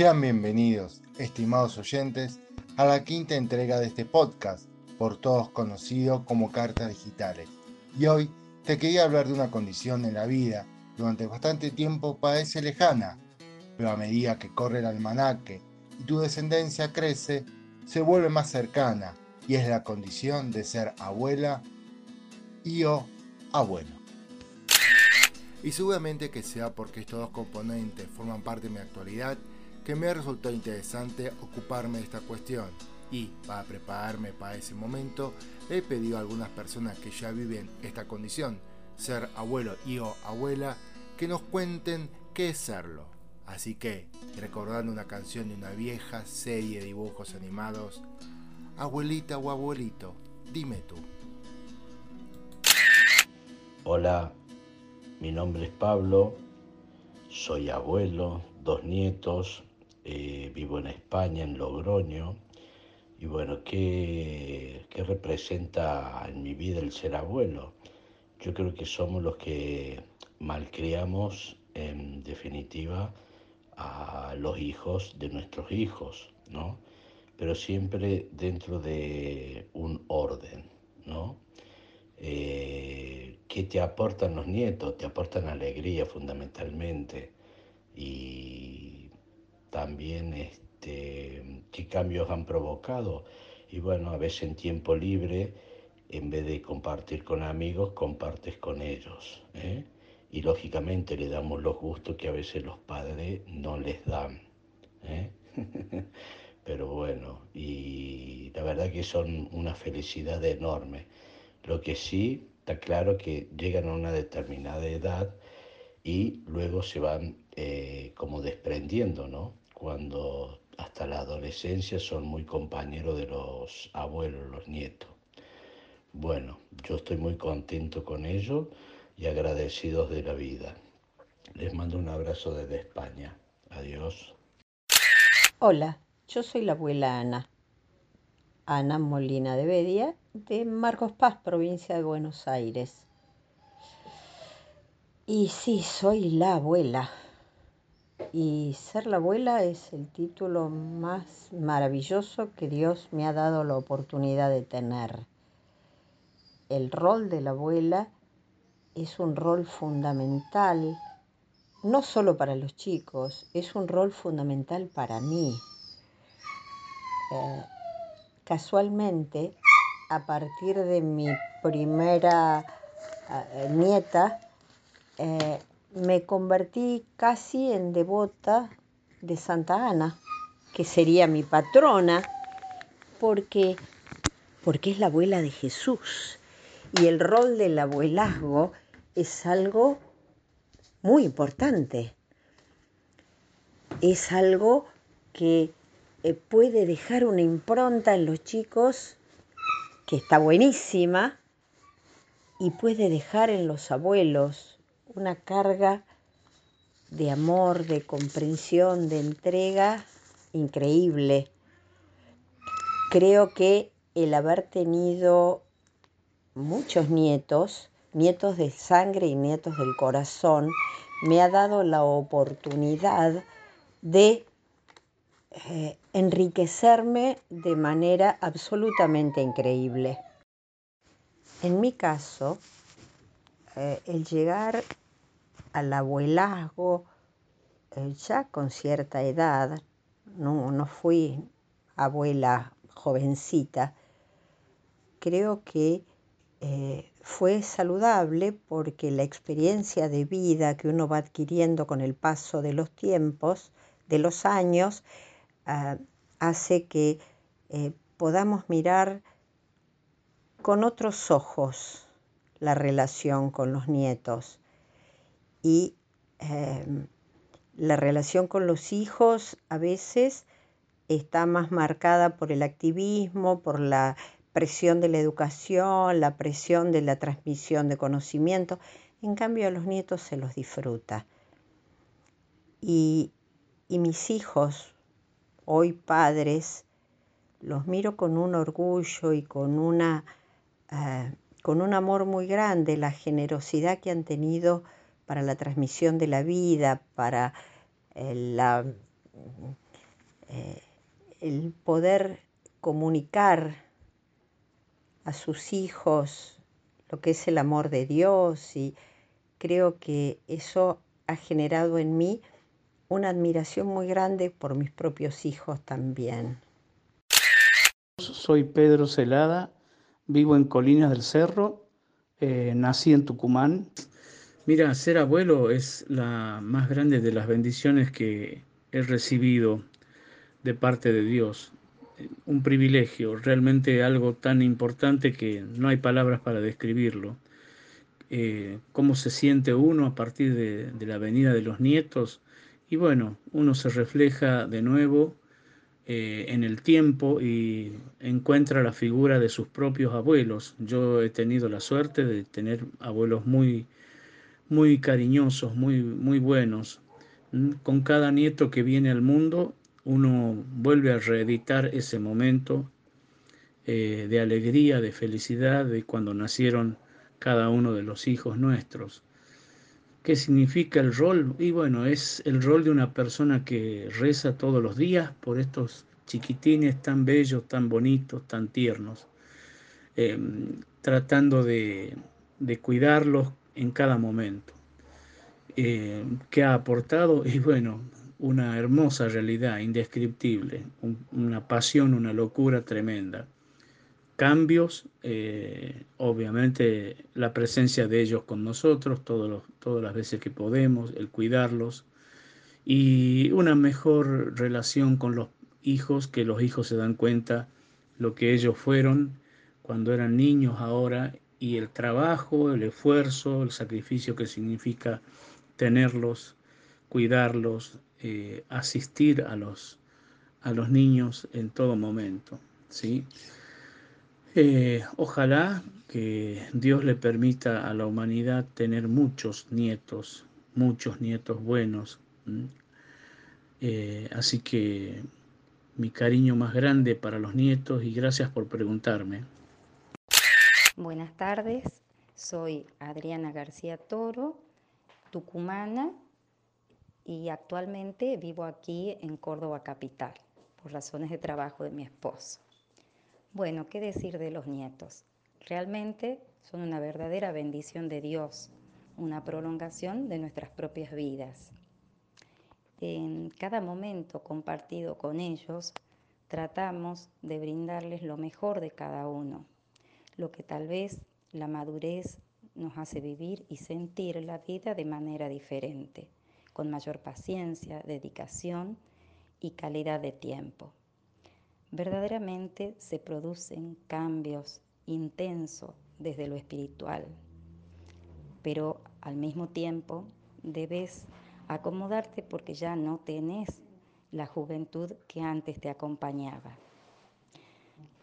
Sean bienvenidos, estimados oyentes, a la quinta entrega de este podcast, por todos conocido como Cartas Digitales. Y hoy te quería hablar de una condición en la vida durante bastante tiempo parece lejana, pero a medida que corre el almanaque y tu descendencia crece, se vuelve más cercana y es la condición de ser abuela y o abuelo. Y seguramente que sea porque estos dos componentes forman parte de mi actualidad que me resultó interesante ocuparme de esta cuestión y para prepararme para ese momento he pedido a algunas personas que ya viven esta condición, ser abuelo y o abuela, que nos cuenten qué es serlo. Así que, recordando una canción de una vieja serie de dibujos animados, abuelita o abuelito, dime tú. Hola, mi nombre es Pablo, soy abuelo, dos nietos, eh, vivo en España, en Logroño. Y bueno, ¿qué, ¿qué representa en mi vida el ser abuelo? Yo creo que somos los que malcriamos, en definitiva, a los hijos de nuestros hijos, ¿no? Pero siempre dentro de un orden, ¿no? Eh, ¿Qué te aportan los nietos? Te aportan alegría fundamentalmente y también este, qué cambios han provocado. Y bueno, a veces en tiempo libre, en vez de compartir con amigos, compartes con ellos. ¿eh? Y lógicamente le damos los gustos que a veces los padres no les dan. ¿eh? Pero bueno, y la verdad que son una felicidad enorme. Lo que sí está claro que llegan a una determinada edad y luego se van eh, como desprendiendo, ¿no? Cuando hasta la adolescencia son muy compañeros de los abuelos, los nietos. Bueno, yo estoy muy contento con ello y agradecidos de la vida. Les mando un abrazo desde España. Adiós. Hola, yo soy la abuela Ana. Ana Molina de Bedia, de Marcos Paz, provincia de Buenos Aires. Y sí, soy la abuela. Y ser la abuela es el título más maravilloso que Dios me ha dado la oportunidad de tener. El rol de la abuela es un rol fundamental, no solo para los chicos, es un rol fundamental para mí. Eh, casualmente, a partir de mi primera eh, nieta, eh, me convertí casi en devota de Santa Ana, que sería mi patrona, porque, porque es la abuela de Jesús. Y el rol del abuelazgo es algo muy importante. Es algo que eh, puede dejar una impronta en los chicos que está buenísima y puede dejar en los abuelos una carga de amor, de comprensión, de entrega increíble. Creo que el haber tenido muchos nietos nietos de sangre y nietos del corazón, me ha dado la oportunidad de eh, enriquecerme de manera absolutamente increíble. En mi caso, eh, el llegar al abuelazgo eh, ya con cierta edad, no, no fui abuela jovencita, creo que fue saludable porque la experiencia de vida que uno va adquiriendo con el paso de los tiempos, de los años, ah, hace que eh, podamos mirar con otros ojos la relación con los nietos y em, la relación con los hijos a veces está más marcada por el activismo, por la presión de la educación, la presión de la transmisión de conocimiento. En cambio a los nietos se los disfruta. Y, mis hijos, hoy padres, los miro con un orgullo y con, una, eh, con un amor muy grande, la generosidad que han tenido para la transmisión de la vida, para eh, la eh, el poder comunicar a sus hijos lo que es el amor de Dios y creo que eso ha generado en mí una admiración muy grande por mis propios hijos también. Soy Pedro Celada, vivo en Colinas del Cerro, eh, nací en Tucumán. Mira, ser abuelo es la más grande de las bendiciones que he recibido de parte de Dios. Un privilegio, realmente algo tan importante que no hay palabras para describirlo. Eh, cómo se siente uno a partir de, de, la venida de los nietos. Y bueno, uno se refleja de nuevo eh, en el tiempo y encuentra la figura de sus propios abuelos. Yo he tenido la suerte de tener abuelos muy, muy cariñosos, muy, muy buenos. Mm, con cada nieto que viene al mundo, uno vuelve a reeditar ese momento eh, de alegría, de felicidad, de cuando nacieron cada uno de los hijos nuestros. ¿Qué significa el rol? Y bueno, es el rol de una persona que reza todos los días por estos chiquitines tan bellos, tan bonitos, tan tiernos, em, tratando de, cuidarlos en cada momento. Em, ¿Qué ha aportado? Y bueno, una hermosa realidad, indescriptible, una pasión, una locura tremenda cambios, eh, obviamente la presencia de ellos con nosotros todas las veces que podemos, el cuidarlos y una mejor relación con los hijos, que los hijos se dan cuenta lo que ellos fueron cuando eran niños ahora y el trabajo, el esfuerzo, el sacrificio que significa tenerlos, cuidarlos, eh, asistir a los, a los niños en todo momento. ¿sí? Eh, ojalá que Dios le permita a la humanidad tener muchos nietos, muchos nietos buenos. Eh, así que mi cariño más grande para los nietos y gracias por preguntarme. Buenas tardes, soy Adriana García Toro, tucumana y actualmente vivo aquí en Córdoba Capital por razones de trabajo de mi esposo. Bueno, ¿qué decir de los nietos? Realmente son una verdadera bendición de Dios, una prolongación de nuestras propias vidas. En cada momento compartido con ellos, tratamos de brindarles lo mejor de cada uno, lo que tal vez la madurez nos hace vivir y sentir la vida de manera diferente, con mayor paciencia, dedicación y calidad de tiempo verdaderamente se producen cambios intensos desde lo espiritual, pero al mismo tiempo debes acomodarte porque ya no tenés la juventud que antes te acompañaba.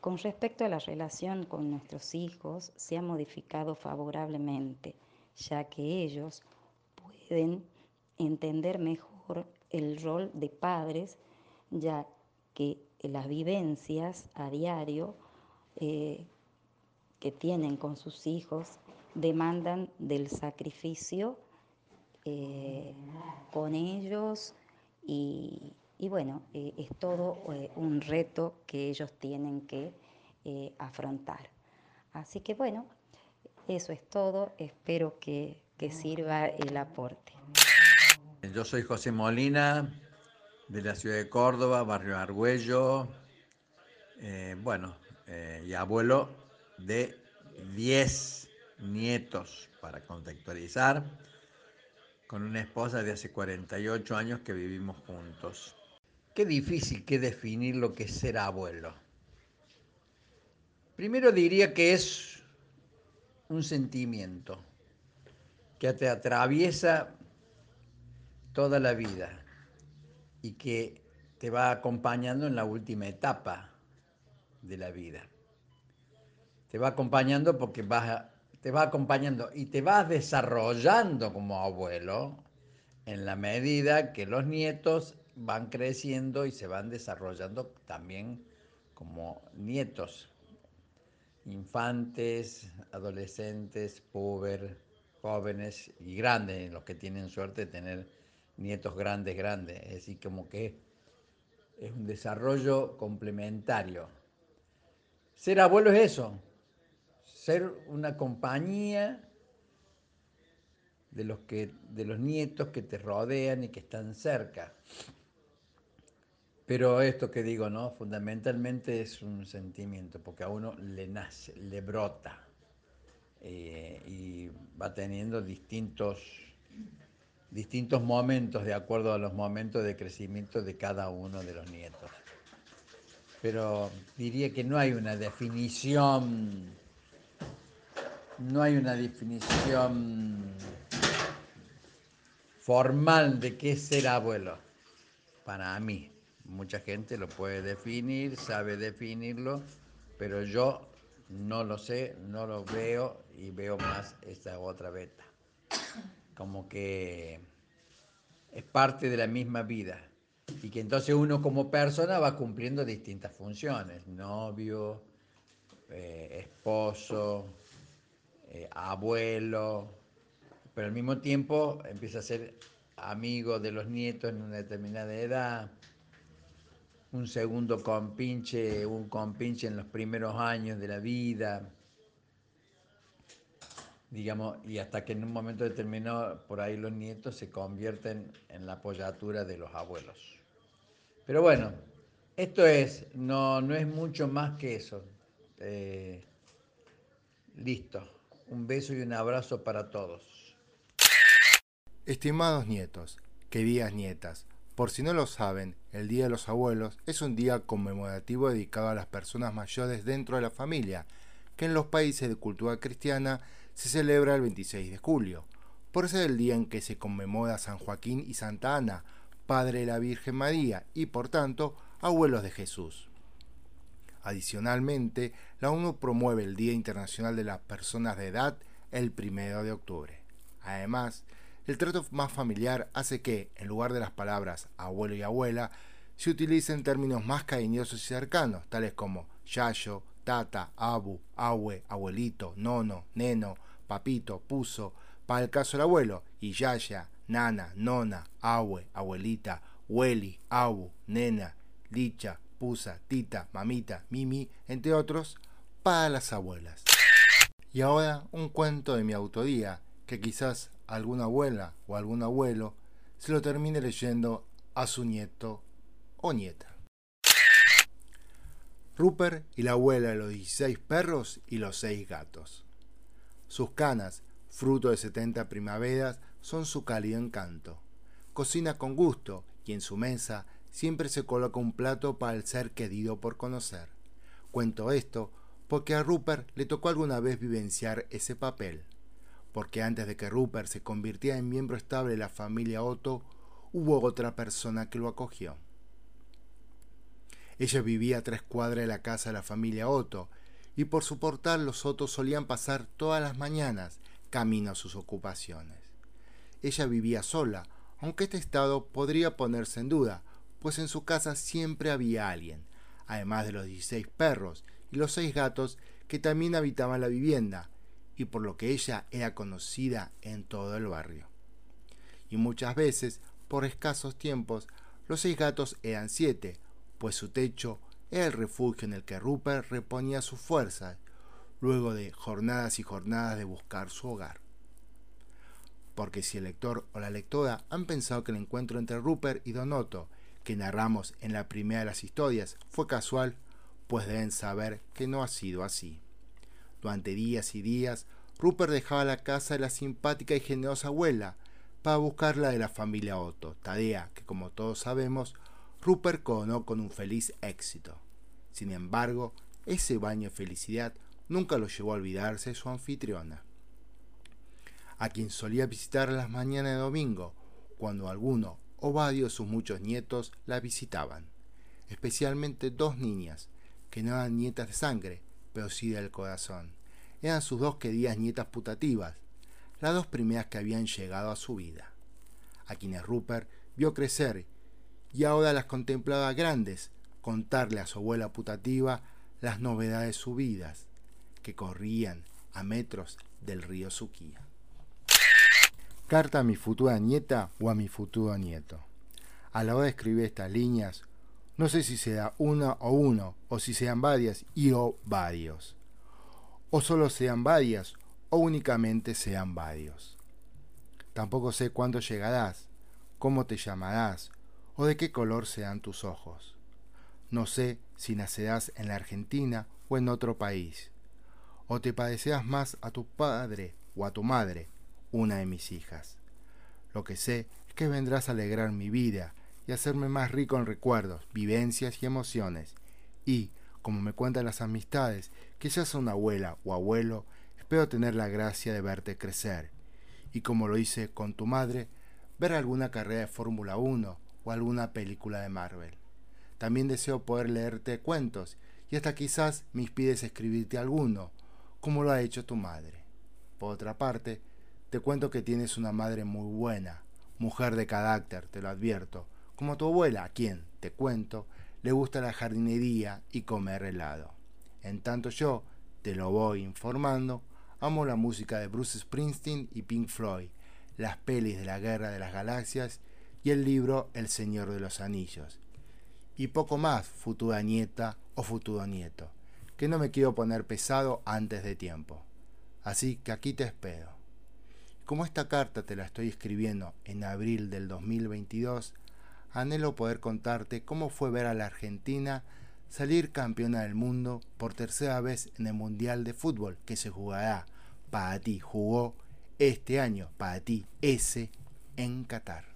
Con respecto a la relación con nuestros hijos, se ha modificado favorablemente, ya que ellos pueden entender mejor el rol de padres, ya que las vivencias a diario eh, que tienen con sus hijos demandan del sacrificio eh, con ellos y, bueno, eh, es todo un reto que ellos tienen que afrontar. Así que bueno, eso es todo, espero que, que sirva el aporte. Yo soy José Molina, de la ciudad de Córdoba, barrio Argüello, eh, bueno, eh, y abuelo de 10 nietos, para contextualizar, con una esposa de hace 48 años que vivimos juntos. Qué difícil que definir lo que es ser abuelo. Primero diría que es un sentimiento que te atraviesa toda la vida y que te va acompañando en la última etapa de la vida. Te va acompañando porque vas, te va acompañando y te vas desarrollando como abuelo en la medida que los nietos van creciendo y se van desarrollando también como nietos, infantes, adolescentes, puber, jóvenes y grandes, los que tienen suerte de tener nietos grandes, grandes. Es decir, como que es un desarrollo complementario. Ser abuelo es eso, ser una compañía de los, que, de los nietos que te rodean y que están cerca. Pero esto que digo, ¿no? Fundamentalmente es un sentimiento, porque a uno le nace, le brota eh, y va teniendo distintos, distintos momentos de acuerdo a los momentos de crecimiento de cada uno de los nietos. Pero diría que no hay una definición, no hay una definición formal de qué es ser abuelo, para mí. Mucha gente lo puede definir, sabe definirlo, pero yo no lo sé, no lo veo y veo más esa otra beta. Como que es parte de la misma vida. Y que entonces uno como persona va cumpliendo distintas funciones, novio, eh, esposo, eh, abuelo, pero al mismo tiempo empieza a ser amigo de los nietos en una determinada edad, un segundo compinche, un compinche en los primeros años de la vida, digamos, y hasta que en un momento determinado por ahí los nietos se convierten en la apoyatura de los abuelos. Pero bueno, esto es, no, no es mucho más que eso. Eh, listo. Un beso y un abrazo para todos. Estimados nietos, queridas nietas, por si no lo saben, el Día de los Abuelos es un día conmemorativo dedicado a las personas mayores dentro de la familia, que en los países de cultura cristiana se celebra el 26 de julio. Por ser el día en que se conmemora San Joaquín y Santa Ana, padre de la Virgen María y por tanto abuelos de Jesús. Adicionalmente, la ONU promueve el Día Internacional de las Personas de Edad el 1 de octubre. Además, el trato más familiar hace que, en lugar de las palabras abuelo y abuela, se utilicen términos más cariñosos y cercanos, tales como yayo, tata, abu, abue, abuelito, nono, neno, papito, puso, para el caso del abuelo, y yaya, nana, nona, abue, abuelita, hueli, abu, nena, licha, pusa, tita, mamita, mimi, entre otros, para las abuelas. Y ahora un cuento de mi autoría, que quizás alguna abuela o algún abuelo se lo termine leyendo a su nieto o nieta. Rupert y la abuela de los 16 perros y los 6 gatos. Sus canas, fruto de 70 primaveras, son su cálido encanto. Cocina con gusto y en su mesa siempre se coloca un plato para el ser querido por conocer. Cuento esto porque a Rupert le tocó alguna vez vivenciar ese papel porque antes de que Rupert se convirtiera en miembro estable de la familia Otto, hubo otra persona que lo acogió. Ella vivía a tres cuadras de la casa de la familia Otto, y por su portal los Otto solían pasar todas las mañanas camino a sus ocupaciones. Ella vivía sola, aunque este estado podría ponerse en duda, pues en su casa siempre había alguien, además de los 16 perros y los seis gatos que también habitaban la vivienda, y por lo que ella era conocida en todo el barrio. Y muchas veces, por escasos tiempos, los seis gatos eran siete, pues su techo era el refugio en el que Rupert reponía sus fuerzas, luego de jornadas y jornadas de buscar su hogar. Porque si el lector o la lectora han pensado que el encuentro entre Rupert y Donoto, que narramos en la primera de las historias, fue casual, pues deben saber que no ha sido así. Durante días y días, Rupert dejaba la casa de la simpática y generosa abuela para buscar la de la familia Otto, tarea que, como todos sabemos, Rupert coronó con un feliz éxito. Sin embargo, ese baño de felicidad nunca lo llevó a olvidarse de su anfitriona, a quien solía visitar las mañanas de domingo, cuando alguno o varios de sus muchos nietos la visitaban, especialmente dos niñas, que no eran nietas de sangre, pero sí del corazón. Eran sus dos queridas nietas putativas, las dos primeras que habían llegado a su vida, a quienes Rupert vio crecer y ahora las contemplaba grandes, contarle a su abuela putativa las novedades de sus vidas, que corrían a metros del río Suquía. Carta a mi futura nieta o a mi futuro nieto. A la hora de escribir estas líneas, No sé si sea una o uno, o si sean varias y o varios. O solo sean varias o únicamente sean varios. Tampoco sé cuándo llegarás, cómo te llamarás o de qué color sean tus ojos. No sé si nacerás en la Argentina o en otro país. O te parecerás más a tu padre o a tu madre, una de mis hijas. Lo que sé es que vendrás a alegrar mi vida y hacerme más rico en recuerdos, vivencias y emociones. Y, como me cuentan las amistades, que seas una abuela o abuelo, espero tener la gracia de verte crecer. Y como lo hice con tu madre, ver alguna carrera de Fórmula 1 o alguna película de Marvel. También deseo poder leerte cuentos y hasta quizás me inspires a escribirte alguno, como lo ha hecho tu madre. Por otra parte, te cuento que tienes una madre muy buena, mujer de carácter, te lo advierto, como tu abuela, a quien, te cuento, le gusta la jardinería y comer helado. En tanto yo, te lo voy informando, amo la música de Bruce Springsteen y Pink Floyd, las pelis de la Guerra de las Galaxias y el libro El Señor de los Anillos. Y poco más, futura nieta o futuro nieto, que no me quiero poner pesado antes de tiempo. Así que aquí te espero. Como esta carta te la estoy escribiendo en abril del 2022, anhelo poder contarte cómo fue ver a la Argentina salir campeona del mundo por tercera vez en el Mundial de Fútbol que se jugará para ti, jugó este año para ti ese en Qatar.